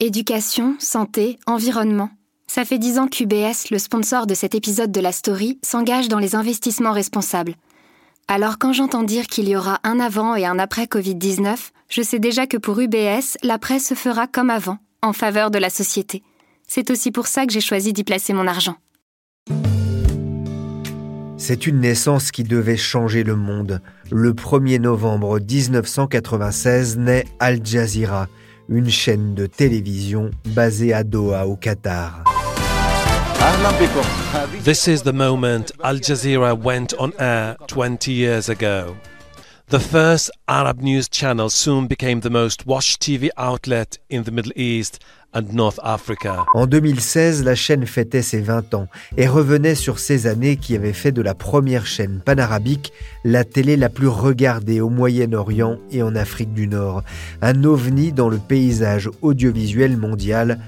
Éducation, santé, environnement. Ça fait dix ans qu'UBS, le sponsor de cet épisode de la story, s'engage dans les investissements responsables. Alors quand j'entends dire qu'il y aura un avant et un après Covid-19, je sais déjà que pour UBS, l'après se fera comme avant, en faveur de la société. C'est aussi pour ça que j'ai choisi d'y placer mon argent. C'est une naissance qui devait changer le monde. Le 1er novembre 1996 naît Al Jazeera, une chaîne de télévision basée à Doha au Qatar. This is the moment Al Jazeera went on air 20 years ago. The first Arab news channel soon became the most watched TV outlet in the Middle East En 2016, la chaîne fêtait ses 20 ans et revenait sur ces années qui avaient fait de la première chaîne panarabique la télé la plus regardée au Moyen-Orient et en Afrique du Nord. Un ovni dans le paysage audiovisuel mondial,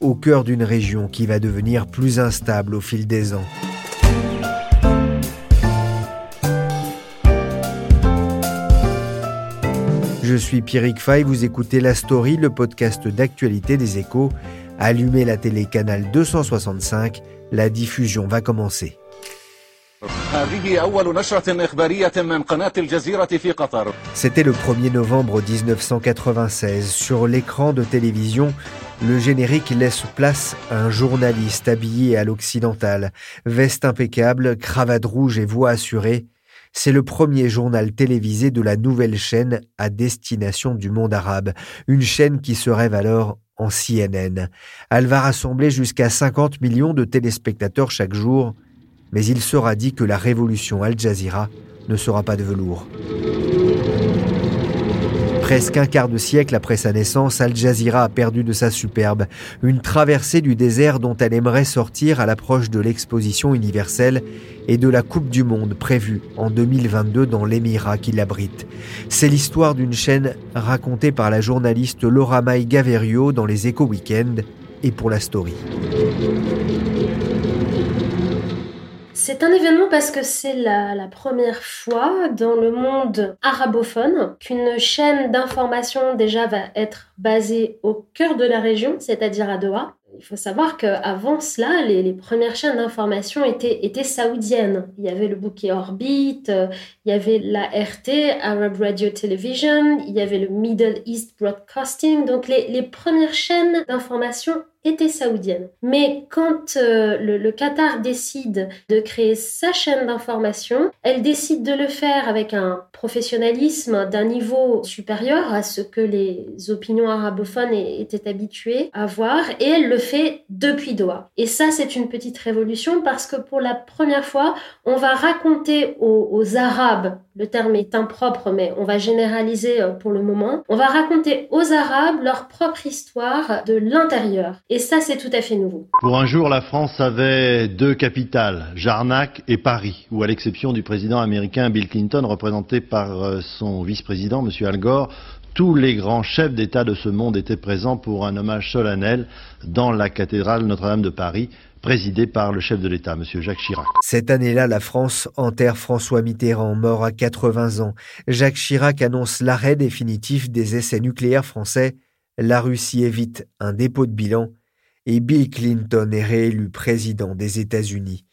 au cœur d'une région qui va devenir plus instable au fil des ans. Je suis Pierrick Fay, vous écoutez La Story, le podcast d'actualité des échos. Allumez la télé canal 265, la diffusion va commencer. C'était le 1er novembre 1996. Sur l'écran de télévision, le générique laisse place à un journaliste habillé à l'occidental, veste impeccable, cravate rouge et voix assurée. C'est le premier journal télévisé de la nouvelle chaîne à destination du monde arabe, une chaîne qui se rêve alors en CNN. Elle va rassembler jusqu'à 50 millions de téléspectateurs chaque jour, mais il sera dit que la révolution Al Jazeera ne sera pas de velours. Presque un quart de siècle après sa naissance, Al Jazeera a perdu de sa superbe, une traversée du désert dont elle aimerait sortir à l'approche de l'exposition universelle et de la Coupe du Monde prévue en 2022 dans l'émirat qui l'abrite. C'est l'histoire d'une chaîne racontée par la journaliste Laura May Gaverio dans les Échos Weekend et pour la Story. C'est un événement parce que c'est la, première fois dans le monde arabophone qu'une chaîne d'information déjà va être basée au cœur de la région, c'est-à-dire à Doha. Il faut savoir qu'avant cela, les, premières chaînes d'information étaient, saoudiennes. Il y avait le bouquet Orbit, euh, il y avait la RT, Arab Radio Television, il y avait le Middle East Broadcasting. Donc les premières chaînes d'information était saoudienne. Mais quand euh, le, Qatar décide de créer sa chaîne d'information, elle décide de le faire avec un professionnalisme d'un niveau supérieur à ce que les opinions arabophones étaient habituées à voir, et elle le fait depuis Doha. Et ça, c'est une petite révolution parce que pour la première fois, on va raconter aux, aux Arabes, le terme est impropre, mais on va généraliser euh, pour le moment, on va raconter aux Arabes leur propre histoire de l'intérieur. Et ça, c'est tout à fait nouveau. Pour un jour, la France avait deux capitales, Jarnac et Paris, où à l'exception du président américain Bill Clinton, représenté par euh, son vice-président, M. Al Gore, tous les grands chefs d'État de ce monde étaient présents pour un hommage solennel dans la cathédrale Notre-Dame de Paris, présidée par le chef de l'État, M. Jacques Chirac. Cette année-là, la France enterre François Mitterrand, mort à 80 ans. Jacques Chirac annonce l'arrêt définitif des essais nucléaires français. La Russie évite un dépôt de bilan et Bill Clinton est réélu président des États-Unis.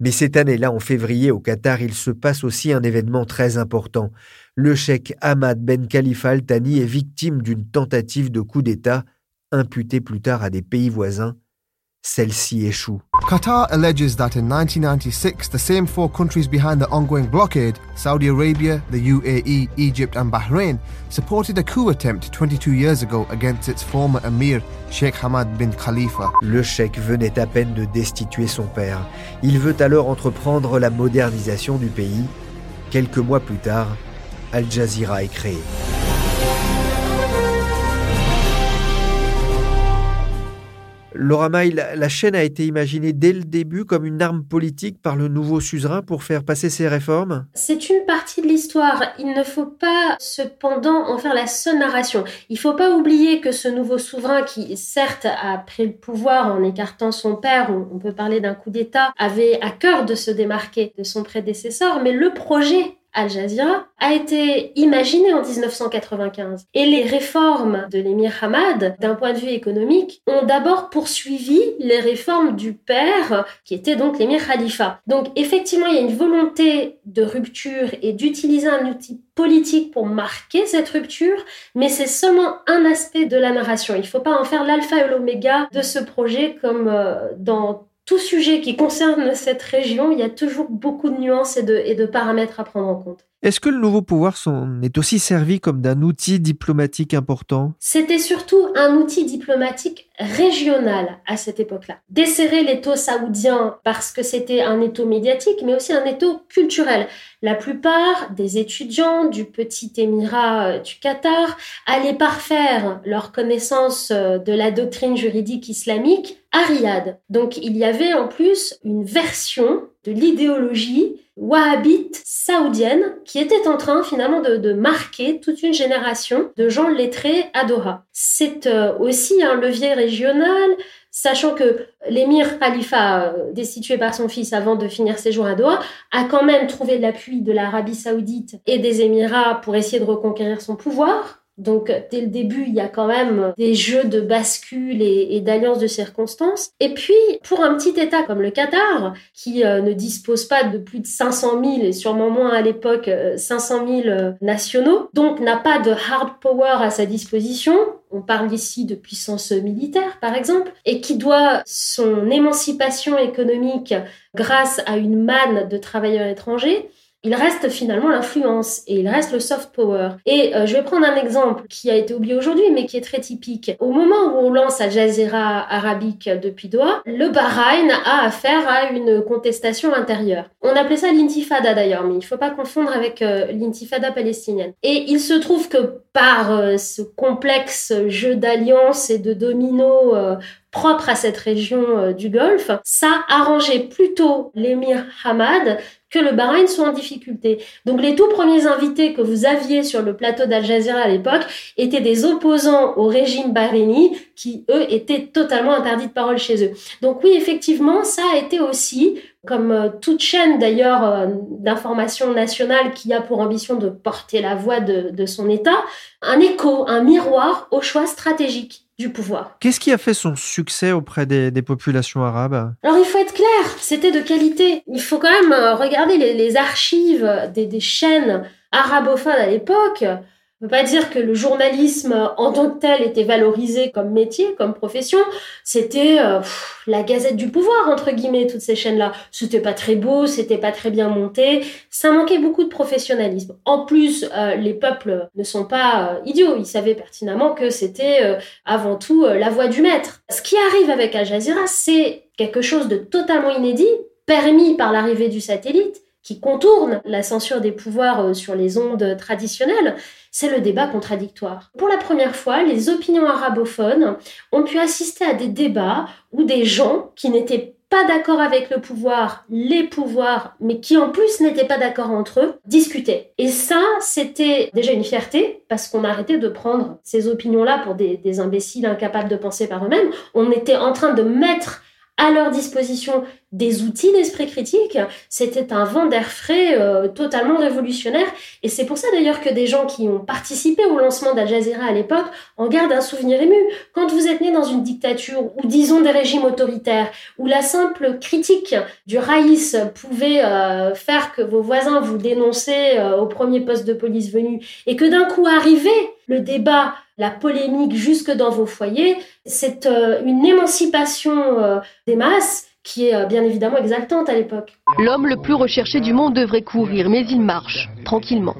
Mais cette année-là, en février, au Qatar, il se passe aussi un événement très important. Le cheikh Ahmad Ben Khalifa Al Thani est victime d'une tentative de coup d'État, imputée plus tard à des pays voisins, celle-ci échoue. Qatar alleges that in 1996, the same four countries behind the ongoing blockade, Saudi Arabia, the UAE, Egypt, and Bahrain, supported a coup attempt 22 years ago against its former emir, Sheikh Hamad bin Khalifa. Le cheikh venait à peine de destituer son père. Il veut alors entreprendre la modernisation du pays. Quelques mois plus tard, Al Jazeera est créé. Laura May, la, chaîne a été imaginée dès le début comme une arme politique par le nouveau suzerain pour faire passer ses réformes C'est une partie de l'histoire. Il ne faut pas cependant en faire la seule narration. Il ne faut pas oublier que ce nouveau souverain qui, certes, a pris le pouvoir en écartant son père, on peut parler d'un coup d'État, avait à cœur de se démarquer de son prédécesseur, mais le projet Al Jazeera a été imaginé en 1995. Et les réformes de l'émir Hamad, d'un point de vue économique, ont d'abord poursuivi les réformes du père, qui était donc l'émir Khalifa. Donc effectivement, il y a une volonté de rupture et d'utiliser un outil politique pour marquer cette rupture, mais c'est seulement un aspect de la narration. Il ne faut pas en faire l'alpha et l'oméga de ce projet comme euh, dans tout sujet qui concerne cette région, il y a toujours beaucoup de nuances et de, paramètres à prendre en compte. Est-ce que le nouveau pouvoir s'en est aussi servi comme d'un outil diplomatique important? C'était surtout un outil diplomatique régional à cette époque-là. Desserrer l'étau saoudien parce que c'était un étau médiatique, mais aussi un étau culturel. La plupart des étudiants du petit émirat euh, du Qatar allaient parfaire leur connaissance euh, de la doctrine juridique islamique à Riyad. Donc il y avait en plus une version l'idéologie wahhabite saoudienne qui était en train finalement de, marquer toute une génération de gens lettrés à Doha. C'est euh, aussi un levier régional, sachant que l'émir Khalifa, euh, destitué par son fils avant de finir ses jours à Doha, a quand même trouvé l'appui de l'Arabie saoudite et des Émirats pour essayer de reconquérir son pouvoir. Donc dès le début, il y a quand même des jeux de bascule et, d'alliances de circonstances. Et puis, pour un petit État comme le Qatar, qui euh, ne dispose pas de plus de 500 000, et sûrement moins à l'époque, 500 euh, 000 euh, nationaux, donc n'a pas de hard power à sa disposition, on parle ici de puissance militaire, par exemple, et qui doit son émancipation économique grâce à une manne de travailleurs étrangers, il reste finalement l'influence et il reste le soft power. Et euh, je vais prendre un exemple qui a été oublié aujourd'hui, mais qui est très typique. Au moment où on lance Al Jazeera arabique depuis Doha, le Bahreïn a affaire à une contestation intérieure. On appelait ça l'intifada d'ailleurs, mais il ne faut pas confondre avec euh, l'intifada palestinienne. Et il se trouve que par euh, ce complexe jeu d'alliance et de domino propre à cette région du Golfe, ça arrangeait plutôt l'émir Hamad que le Bahreïn soit en difficulté. Donc les tout premiers invités que vous aviez sur le plateau d'Al Jazeera à l'époque étaient des opposants au régime bahreïni qui, eux, étaient totalement interdits de parole chez eux. Donc oui, effectivement, ça a été aussi, comme euh, toute chaîne d'ailleurs euh, d'information nationale qui a pour ambition de porter la voix de, de son État, un écho, un miroir au choix stratégique du pouvoir. Qu'est-ce qui a fait son succès auprès des, populations arabes? Alors il faut être clair, c'était de qualité. Il faut quand même euh, regarder les, archives des, des chaînes arabophones à l'époque. Ne peut pas dire que le journalisme en tant que tel était valorisé comme métier, comme profession. C'était euh, la gazette du pouvoir, entre guillemets, toutes ces chaînes-là. C'était pas très beau, c'était pas très bien monté. Ça manquait beaucoup de professionnalisme. En plus, euh, les peuples ne sont pas euh, idiots. Ils savaient pertinemment que c'était avant tout la voix du maître. Ce qui arrive avec Al Jazeera, c'est quelque chose de totalement inédit, permis par l'arrivée du satellite qui contourne la censure des pouvoirs sur les ondes traditionnelles c'est le débat contradictoire. Pour la première fois, les opinions arabophones ont pu assister à des débats où des gens qui n'étaient pas d'accord avec le pouvoir, les pouvoirs, mais qui en plus n'étaient pas d'accord entre eux, discutaient. Et ça, c'était déjà une fierté, parce qu'on arrêtait de prendre ces opinions-là pour des imbéciles incapables de penser par eux-mêmes. On était en train de mettre à leur disposition des outils d'esprit critique, c'était un vent d'air frais euh, totalement révolutionnaire. Et c'est pour ça d'ailleurs que des gens qui ont participé au lancement d'Al Jazeera à l'époque en gardent un souvenir ému. Quand vous êtes né dans une dictature ou disons des régimes autoritaires, où la simple critique du raïs pouvait euh, faire que vos voisins vous dénonçaient euh, au premier poste de police venu, et que d'un coup arrivait le débat la polémique jusque dans vos foyers. C'est euh, une émancipation euh, des masses qui est euh, bien évidemment exaltante à l'époque. L'homme le plus recherché du monde devrait courir, mais il marche, tranquillement.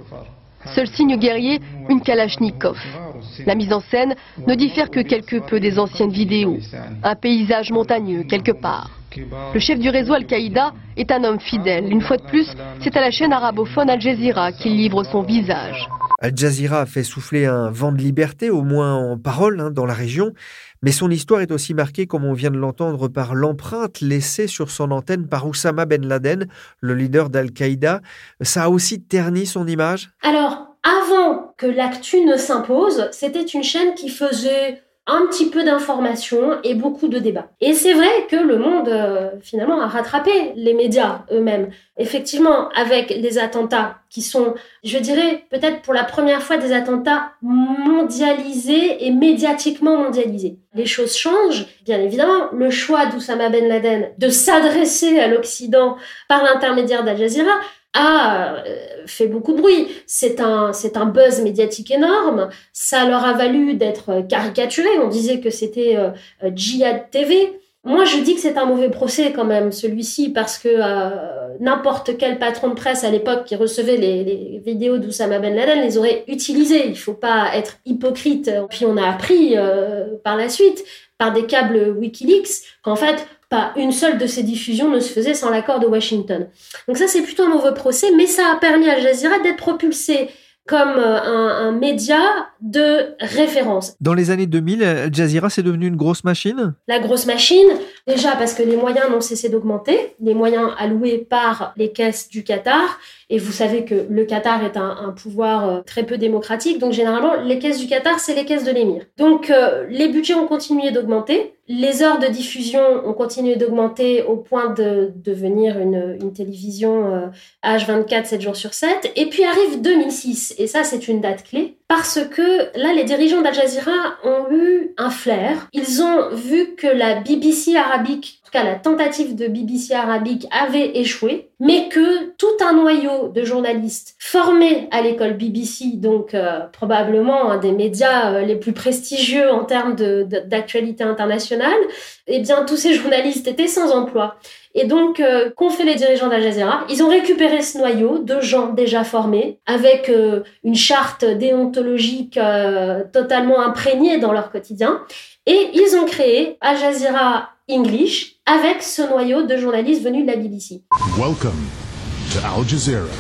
Seul signe guerrier, une Kalachnikov. La mise en scène ne diffère que quelque peu des anciennes vidéos. Un paysage montagneux quelque part. Le chef du réseau Al-Qaïda est un homme fidèle. Une fois de plus, c'est à la chaîne arabophone Al Jazeera qu'il livre son visage. Al Jazeera a fait souffler un vent de liberté, au moins en parole, hein, dans la région. Mais son histoire est aussi marquée, comme on vient de l'entendre, par l'empreinte laissée sur son antenne par Oussama Ben Laden, le leader d'Al-Qaïda. Ça a aussi terni son image? Alors, avant que l'actu ne s'impose, c'était une chaîne qui faisait un petit peu d'informations et beaucoup de débats. Et c'est vrai que le monde, euh, finalement, a rattrapé les médias eux-mêmes. Effectivement, avec les attentats qui sont, je dirais, peut-être pour la première fois des attentats mondialisés et médiatiquement mondialisés. Les choses changent, bien évidemment. Le choix d'Oussama Ben Laden de s'adresser à l'Occident par l'intermédiaire d'Al Jazeera a euh, fait beaucoup de bruit. C'est un, c'est un buzz médiatique énorme. Ça leur a valu d'être caricaturé. On disait que c'était euh, euh, Jihad TV. Moi, je dis que c'est un mauvais procès quand même, celui-ci, parce que n'importe quel patron de presse à l'époque qui recevait les, les vidéos d'Oussama Ben Laden les aurait utilisées. Il faut pas être hypocrite. Puis on a appris par la suite, par des câbles Wikileaks, qu'en fait, pas une seule de ces diffusions ne se faisait sans l'accord de Washington. Donc ça, c'est plutôt un mauvais procès, mais ça a permis à Al Jazeera d'être propulsé comme euh, un, média de référence. Dans les années 2000, Al Jazeera, c'est devenu une grosse machine? La grosse machine, déjà parce que les moyens n'ont cessé d'augmenter, les moyens alloués par les caisses du Qatar, et vous savez que le Qatar est un, pouvoir euh, très peu démocratique, donc généralement, les caisses du Qatar, c'est les caisses de l'émir. Donc euh, les budgets ont continué d'augmenter, les heures de diffusion ont continué d'augmenter au point de devenir une, une télévision H24 7 jours sur 7, et puis arrive 2006, et ça c'est une date clé, parce que là, les dirigeants d'Al Jazeera ont eu un flair. Ils ont vu que la BBC arabique, tout cas la tentative de BBC arabique avait échoué, mais que tout un noyau de journalistes formés à l'école BBC, donc euh, probablement un des médias euh, les plus prestigieux en termes d'actualité internationale, eh bien tous ces journalistes étaient sans emploi. Et donc, euh, qu'ont fait les dirigeants d'Al Jazeera? Ils ont récupéré ce noyau de gens déjà formés, avec euh, une charte déontologique totalement imprégnée dans leur quotidien, et ils ont créé Al Jazeera English avec ce noyau de journalistes venus de la BBC. Welcome to Al Jazeera.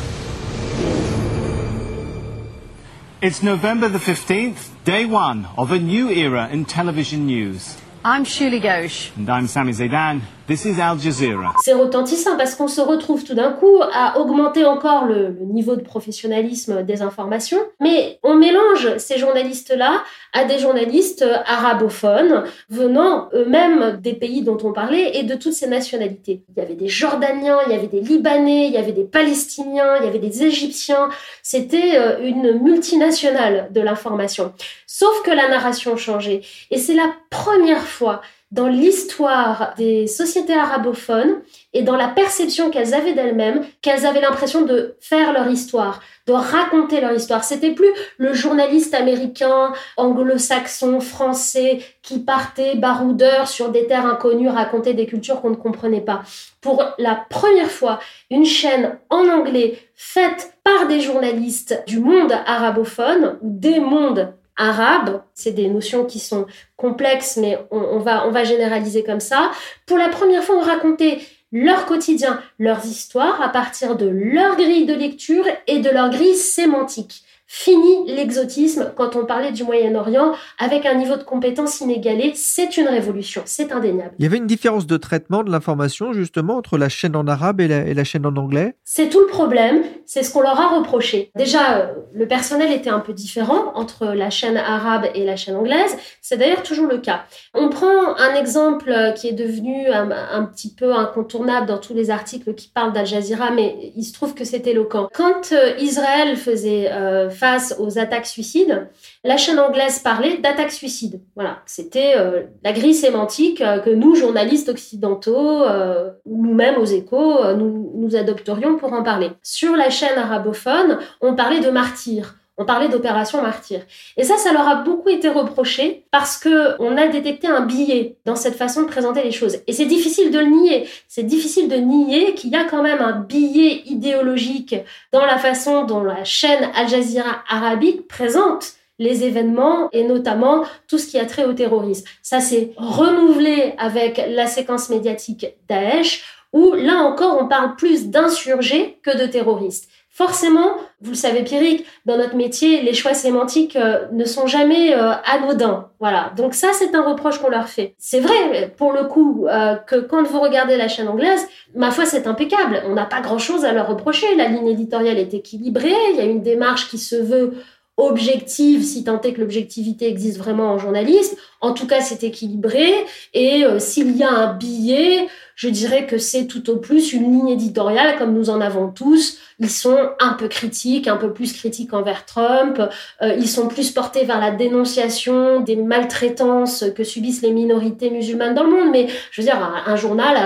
It's November the 15th, day one of a new era in television news. I'm Shuli Ghosh. And I'm Sami Zaidan. This is Al Jazeera. C'est retentissant parce qu'on se retrouve tout d'un coup à augmenter encore le, le, niveau de professionnalisme des informations, mais on mélange ces journalistes-là à des journalistes arabophones venant eux-mêmes des pays dont on parlait et de toutes ces nationalités. Il y avait des Jordaniens, il y avait des Libanais, il y avait des Palestiniens, il y avait des Égyptiens. C'était euh, une multinationale de l'information. Sauf que la narration changeait. Et c'est la première fois dans l'histoire des sociétés arabophones et dans la perception qu'elles avaient d'elles-mêmes, qu'elles avaient l'impression de faire leur histoire, de raconter leur histoire. C'était plus le journaliste américain, anglo-saxon, français qui partait baroudeur sur des terres inconnues raconter des cultures qu'on ne comprenait pas. Pour la première fois, une chaîne en anglais faite par des journalistes du monde arabophone des mondes arabe. C'est des notions qui sont complexes, mais on, va, on va généraliser comme ça. Pour la première fois, on racontait leur quotidien, leurs histoires à partir de leur grille de lecture et de leur grille sémantique. Fini l'exotisme quand on parlait du Moyen-Orient avec un niveau de compétence inégalé. C'est une révolution, c'est indéniable. Il y avait une différence de traitement de l'information justement entre la chaîne en arabe et la, chaîne en anglais? C'est tout le problème, c'est ce qu'on leur a reproché. Déjà, euh, le personnel était un peu différent entre la chaîne arabe et la chaîne anglaise. C'est d'ailleurs toujours le cas. On prend un exemple qui est devenu un, petit peu incontournable dans tous les articles qui parlent d'Al Jazeera, mais il se trouve que c'est éloquent. Quand euh, Israël faisait... Euh, face aux attaques suicides, la chaîne anglaise parlait d'attaques suicides. Voilà, c'était euh, la grille sémantique euh, que nous, journalistes occidentaux, euh, nous-mêmes aux échos, nous, nous adopterions pour en parler. Sur la chaîne arabophone, on parlait de martyrs. On parlait d'opération martyr. Et ça, ça leur a beaucoup été reproché parce que on a détecté un billet dans cette façon de présenter les choses. Et c'est difficile de le nier. C'est difficile de nier qu'il y a quand même un billet idéologique dans la façon dont la chaîne Al Jazeera arabique présente les événements et notamment tout ce qui a trait au terrorisme. Ça s'est renouvelé avec la séquence médiatique Daesh où là encore on parle plus d'insurgés que de terroristes. Forcément, vous le savez Pierrick, dans notre métier, les choix sémantiques euh, ne sont jamais euh, anodins. Voilà. Donc ça, c'est un reproche qu'on leur fait. C'est vrai, pour le coup, euh, que quand vous regardez la chaîne anglaise, ma foi, c'est impeccable. On n'a pas grand-chose à leur reprocher. La ligne éditoriale est équilibrée. Il y a une démarche qui se veut objective, si tant est que l'objectivité existe vraiment en journaliste. En tout cas, c'est équilibré. Et s'il y a un billet, je dirais que c'est tout au plus une ligne éditoriale comme nous en avons tous. Ils sont un peu critiques, un peu plus critiques envers Trump. Euh, ils sont plus portés vers la dénonciation des maltraitances que subissent les minorités musulmanes dans le monde. Mais je veux dire, un, journal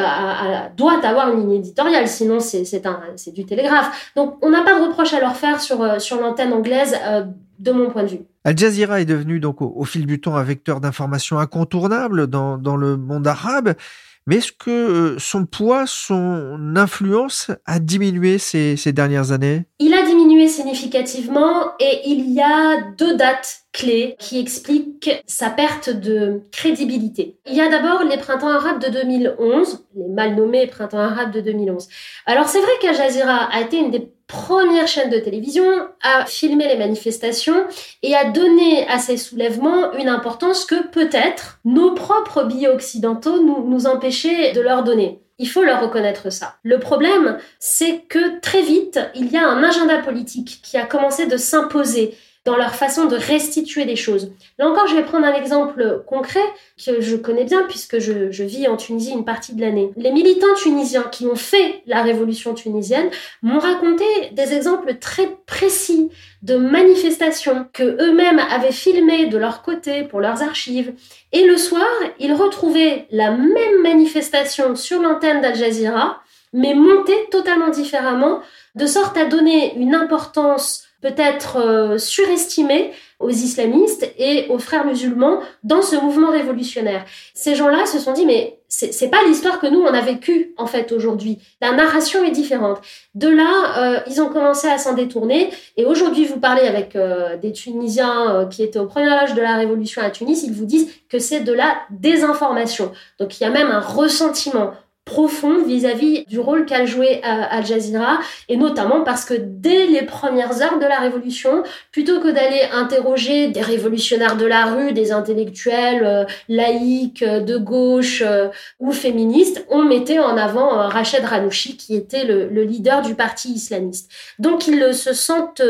doit avoir une ligne éditoriale, sinon c'est du télégraphe. Donc on n'a pas de reproche à leur faire sur, euh, sur l'antenne anglaise. Euh, de mon point de vue. Al Jazeera est devenu donc au, fil du temps un vecteur d'information incontournable dans, dans le monde arabe. Mais est-ce que euh, son poids, son influence a diminué ces, ces dernières années? Il a diminué significativement et il y a deux dates clés qui expliquent sa perte de crédibilité. Il y a d'abord les printemps arabes de 2011, les mal nommés printemps arabes de 2011. Alors c'est vrai qu'Al a été une des première chaîne de télévision à filmer les manifestations et à donner à ces soulèvements une importance que peut-être nos propres billets occidentaux nous, nous empêchaient de leur donner. Il faut leur reconnaître ça. Le problème, c'est que très vite, il y a un agenda politique qui a commencé de s'imposer dans leur façon de restituer des choses. Là encore, je vais prendre un exemple concret que je connais bien puisque je, je vis en Tunisie une partie de l'année. Les militants tunisiens qui ont fait la révolution tunisienne m'ont raconté des exemples très précis de manifestations que eux-mêmes avaient filmées de leur côté pour leurs archives. Et le soir, ils retrouvaient la même manifestation sur l'antenne d'Al Jazeera, mais montée totalement différemment, de sorte à donner une importance peut-être euh, surestimé aux islamistes et aux frères musulmans dans ce mouvement révolutionnaire. Ces gens-là se sont dit mais c'est pas l'histoire que nous on a vécue en fait aujourd'hui. La narration est différente. De là, euh, ils ont commencé à s'en détourner et aujourd'hui vous parlez avec euh, des Tunisiens qui étaient au premier âge de la révolution à Tunis, ils vous disent que c'est de la désinformation. Donc il y a même un ressentiment profond vis-à-vis du rôle qu'a joué euh, Al Jazeera et notamment parce que dès les premières heures de la révolution plutôt que d'aller interroger des révolutionnaires de la rue des intellectuels euh, laïcs euh, de gauche ou féministes on mettait en avant Rached Ranouchi qui était le, le, leader du parti islamiste. Donc ils se sentent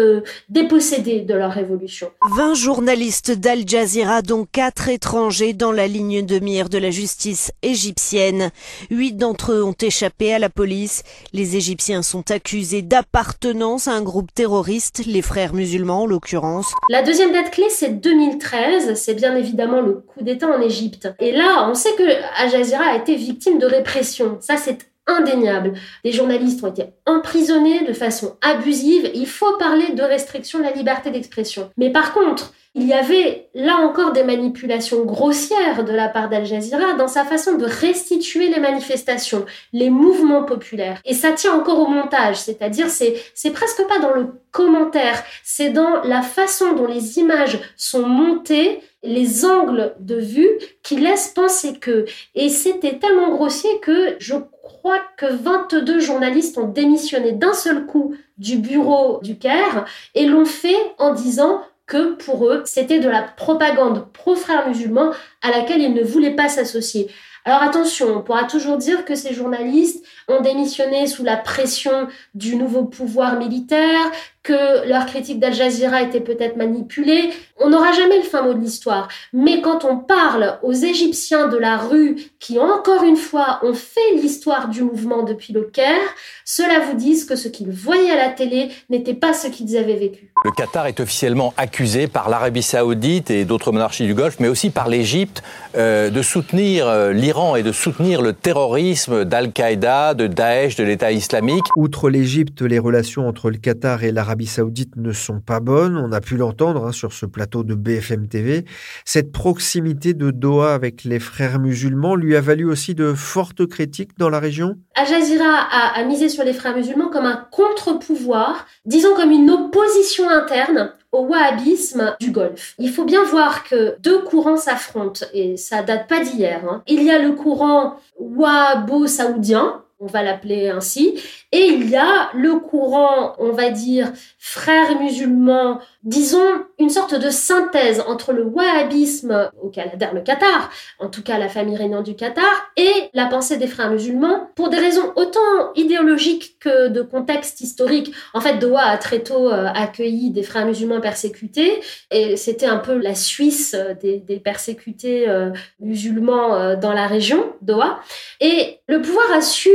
dépossédés de leur révolution. 20 journalistes d'Al Jazeera dont 4 étrangers dans la ligne de mire de la justice égyptienne. 8 d'entre eux ont échappé à la police. Les Égyptiens sont accusés d'appartenance à un groupe terroriste, les frères musulmans en l'occurrence. La deuxième date clé, c'est 2013. C'est bien évidemment le coup d'État en Égypte. Et là, on sait que Al Jazeera a été victime de répression. Ça, c'est indéniable. Les journalistes ont été emprisonnés de façon abusive. Il faut parler de restriction de la liberté d'expression. Mais par contre, il y avait là encore des manipulations grossières de la part d'Al Jazeera dans sa façon de restituer les manifestations, les mouvements populaires. Et ça tient encore au montage, c'est-à-dire c'est c'est presque pas dans le commentaire, c'est dans la façon dont les images sont montées, les angles de vue qui laissent penser que. Et c'était tellement grossier que je crois que 22 journalistes ont démissionné d'un seul coup du bureau du Caire et l'ont fait en disant que pour eux, c'était de la propagande pro-frères musulmans à laquelle ils ne voulaient pas s'associer. Alors attention, on pourra toujours dire que ces journalistes ont démissionné sous la pression du nouveau pouvoir militaire, que leur critique d'Al Jazeera était peut-être manipulée. On n'aura jamais le fin mot de l'histoire. Mais quand on parle aux Égyptiens de la rue qui, encore une fois, ont fait l'histoire du mouvement depuis le Caire, cela vous dit que ce qu'ils voyaient à la télé n'était pas ce qu'ils avaient vécu. Le Qatar est officiellement accusé par l'Arabie saoudite et d'autres monarchies du Golfe, mais aussi par l'Égypte, euh, de soutenir euh, l'Iran et de soutenir le terrorisme d'Al-Qaïda, de Daesh, de l'État islamique. Outre l'Égypte, les relations entre le Qatar et l'Arabie l'Arabie saoudite ne sont pas bonnes. On a pu l'entendre hein, sur ce plateau de BFM TV. Cette proximité de Doha avec les frères musulmans lui a valu aussi de fortes critiques dans la région? Al Jazeera a, misé sur les frères musulmans comme un contre-pouvoir, disons comme une opposition interne au wahhabisme du Golfe. Il faut bien voir que deux courants s'affrontent et ça date pas d'hier. Hein. Il y a le courant wahhabo-saoudien, on va l'appeler ainsi, et il y a le courant, on va dire, frères musulmans, disons une sorte de synthèse entre le wahhabisme au Canada, le Qatar, en tout cas la famille régnante du Qatar, et la pensée des frères musulmans, pour des raisons autant idéologiques que de contexte historique. En fait, Doha a très tôt euh, accueilli des frères musulmans persécutés, et c'était un peu la Suisse des, des persécutés euh, musulmans dans la région, Doha. Et le pouvoir a su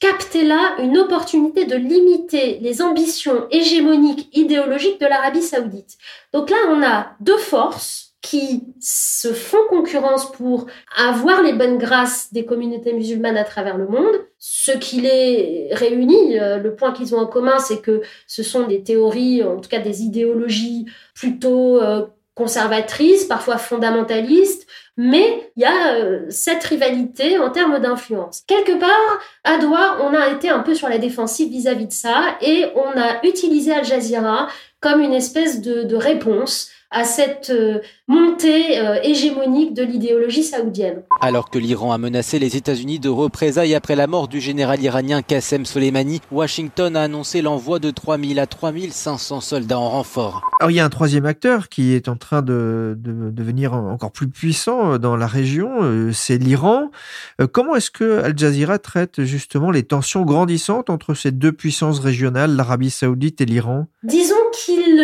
capter là une opportunité de limiter les ambitions hégémoniques idéologiques de l'Arabie saoudite. Donc là, on a deux forces qui se font concurrence pour avoir les bonnes grâces des communautés musulmanes à travers le monde. Ce qui les réunit, euh, le point qu'ils ont en commun, c'est que ce sont des théories, en tout cas des idéologies plutôt euh, conservatrices, parfois fondamentalistes, mais il y a euh, cette rivalité en termes d'influence. Quelque part, à Doha, on a été un peu sur la défensive vis-à-vis de ça et on a utilisé Al Jazeera comme une espèce de réponse à cette euh, montée euh, hégémonique de l'idéologie saoudienne. Alors que l'Iran a menacé les États-Unis de représailles après la mort du général iranien Qassem Soleimani, Washington a annoncé l'envoi de 3000 à 3500 soldats en renfort. Alors il y a un troisième acteur qui est en train de, de devenir encore plus puissant euh, dans la région, c'est l'Iran. Comment est-ce que Al Jazeera traite justement les tensions grandissantes entre ces deux puissances régionales, l'Arabie saoudite et l'Iran? Disons qu'il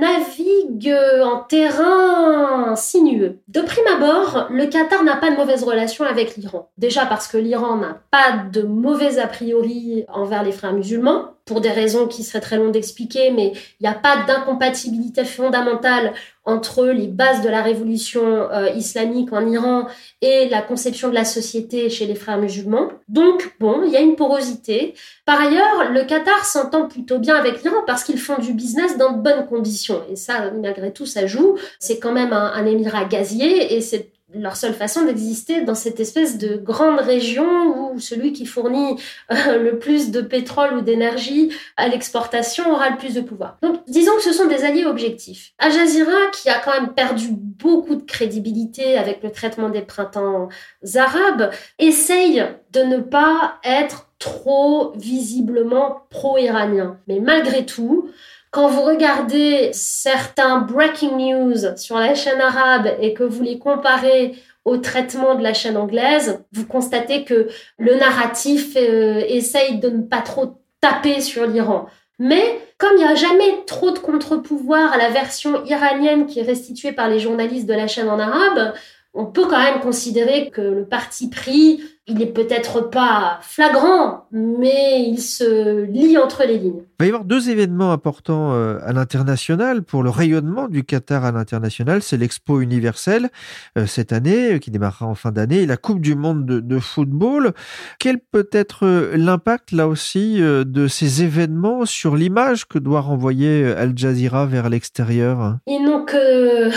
navigue en terrain sinueux. De prime abord, le Qatar n'a pas de mauvaise relation avec l'Iran. Déjà parce que l'Iran n'a pas de mauvais a priori envers les frères musulmans pour des raisons qui seraient très longues d'expliquer, mais il n'y a pas d'incompatibilité fondamentale entre les bases de la révolution euh, islamique en Iran et la conception de la société chez les frères musulmans. Donc, bon, il y a une porosité. Par ailleurs, le Qatar s'entend plutôt bien avec l'Iran parce qu'ils font du business dans de bonnes conditions. Et ça, malgré tout, ça joue. C'est quand même un, un émirat gazier et c'est leur seule façon d'exister dans cette espèce de grande région où celui qui fournit euh, le plus de pétrole ou d'énergie à l'exportation aura le plus de pouvoir. Donc disons que ce sont des alliés objectifs. Al Jazeera, qui a quand même perdu beaucoup de crédibilité avec le traitement des printemps arabes, essaye de ne pas être trop visiblement pro-iranien. Mais malgré tout, quand vous regardez certains breaking news sur la chaîne arabe et que vous les comparez au traitement de la chaîne anglaise, vous constatez que le narratif euh, essaye de ne pas trop taper sur l'Iran. Mais comme il n'y a jamais trop de contre-pouvoir à la version iranienne qui est restituée par les journalistes de la chaîne en arabe, on peut quand même considérer que le parti pris il est peut-être pas flagrant, mais il se lie entre les lignes. Il va y avoir deux événements importants euh, à l'international pour le rayonnement du Qatar à l'international. C'est l'Expo universelle euh, cette année, euh, qui démarrera en fin d'année, et la Coupe du monde de, football. Quel peut être l'impact là aussi de ces événements sur l'image que doit renvoyer Al Jazeera vers l'extérieur? Ils n'ont que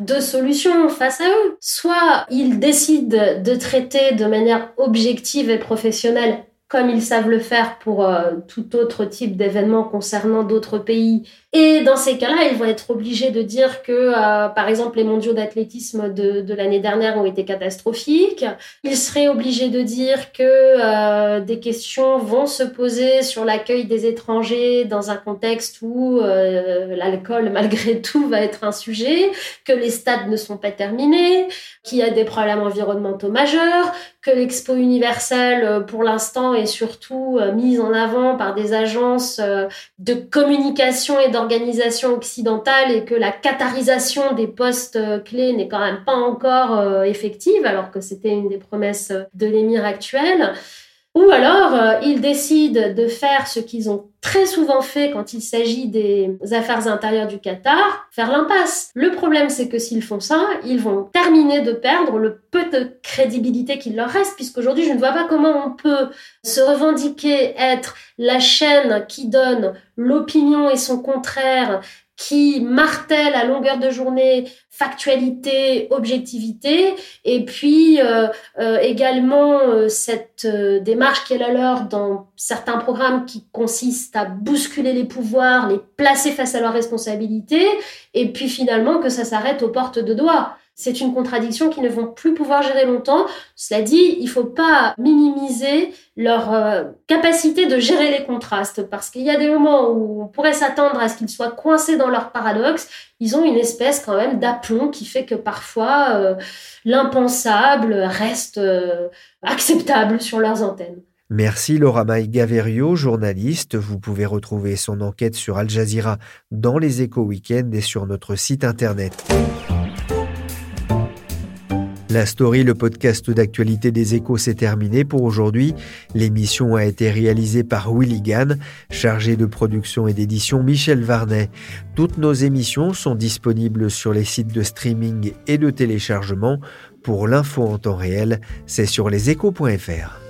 deux solutions face à eux. Soit ils décident de traiter de manière objective et professionnelle comme ils savent le faire pour euh, tout autre type d'événement concernant d'autres pays et dans ces cas-là, ils vont être obligés de dire que, euh, par exemple, les mondiaux d'athlétisme de, l'année dernière ont été catastrophiques. Ils seraient obligés de dire que euh, des questions vont se poser sur l'accueil des étrangers dans un contexte où l'alcool, malgré tout, va être un sujet, que les stades ne sont pas terminés, qu'il y a des problèmes environnementaux majeurs, que l'expo universelle, pour l'instant, est surtout mise en avant par des agences de communication et d'organisation organisation occidentale et que la qatarisation des postes euh, clés n'est quand même pas encore euh, effective, alors que c'était une des promesses de l'émir actuel. Ou alors, euh, ils décident de faire ce qu'ils ont très souvent fait quand il s'agit des affaires intérieures du Qatar, faire l'impasse. Le problème, c'est que s'ils font ça, ils vont terminer de perdre le peu de crédibilité qu'il leur reste, puisqu'aujourd'hui, je ne vois pas comment on peut se revendiquer être la chaîne qui donne l'opinion et son contraire qui martèle à longueur de journée factualité, objectivité, et puis euh, euh, également euh, cette démarche qui est la leur dans certains programmes qui consistent à bousculer les pouvoirs, les placer face à leurs responsabilités, et puis finalement que ça s'arrête aux portes de doigts c'est une contradiction qu'ils ne vont plus pouvoir gérer longtemps. Cela dit, il ne faut pas minimiser leur euh, capacité de gérer les contrastes, parce qu'il y a des moments où on pourrait s'attendre à ce qu'ils soient coincés dans leur paradoxe. Ils ont une espèce quand même d'aplomb qui fait que parfois euh, l'impensable reste euh, acceptable sur leurs antennes. Merci Laura Maï Gaverio, journaliste. Vous pouvez retrouver son enquête sur Al Jazeera dans les échos week-end et sur notre site internet. La story, le podcast d'actualité des échos, s'est terminé pour aujourd'hui. L'émission a été réalisée par Willy Gann, chargé de production et d'édition Michel Varnet. Toutes nos émissions sont disponibles sur les sites de streaming et de téléchargement. Pour l'info en temps réel, c'est sur leséchos.fr.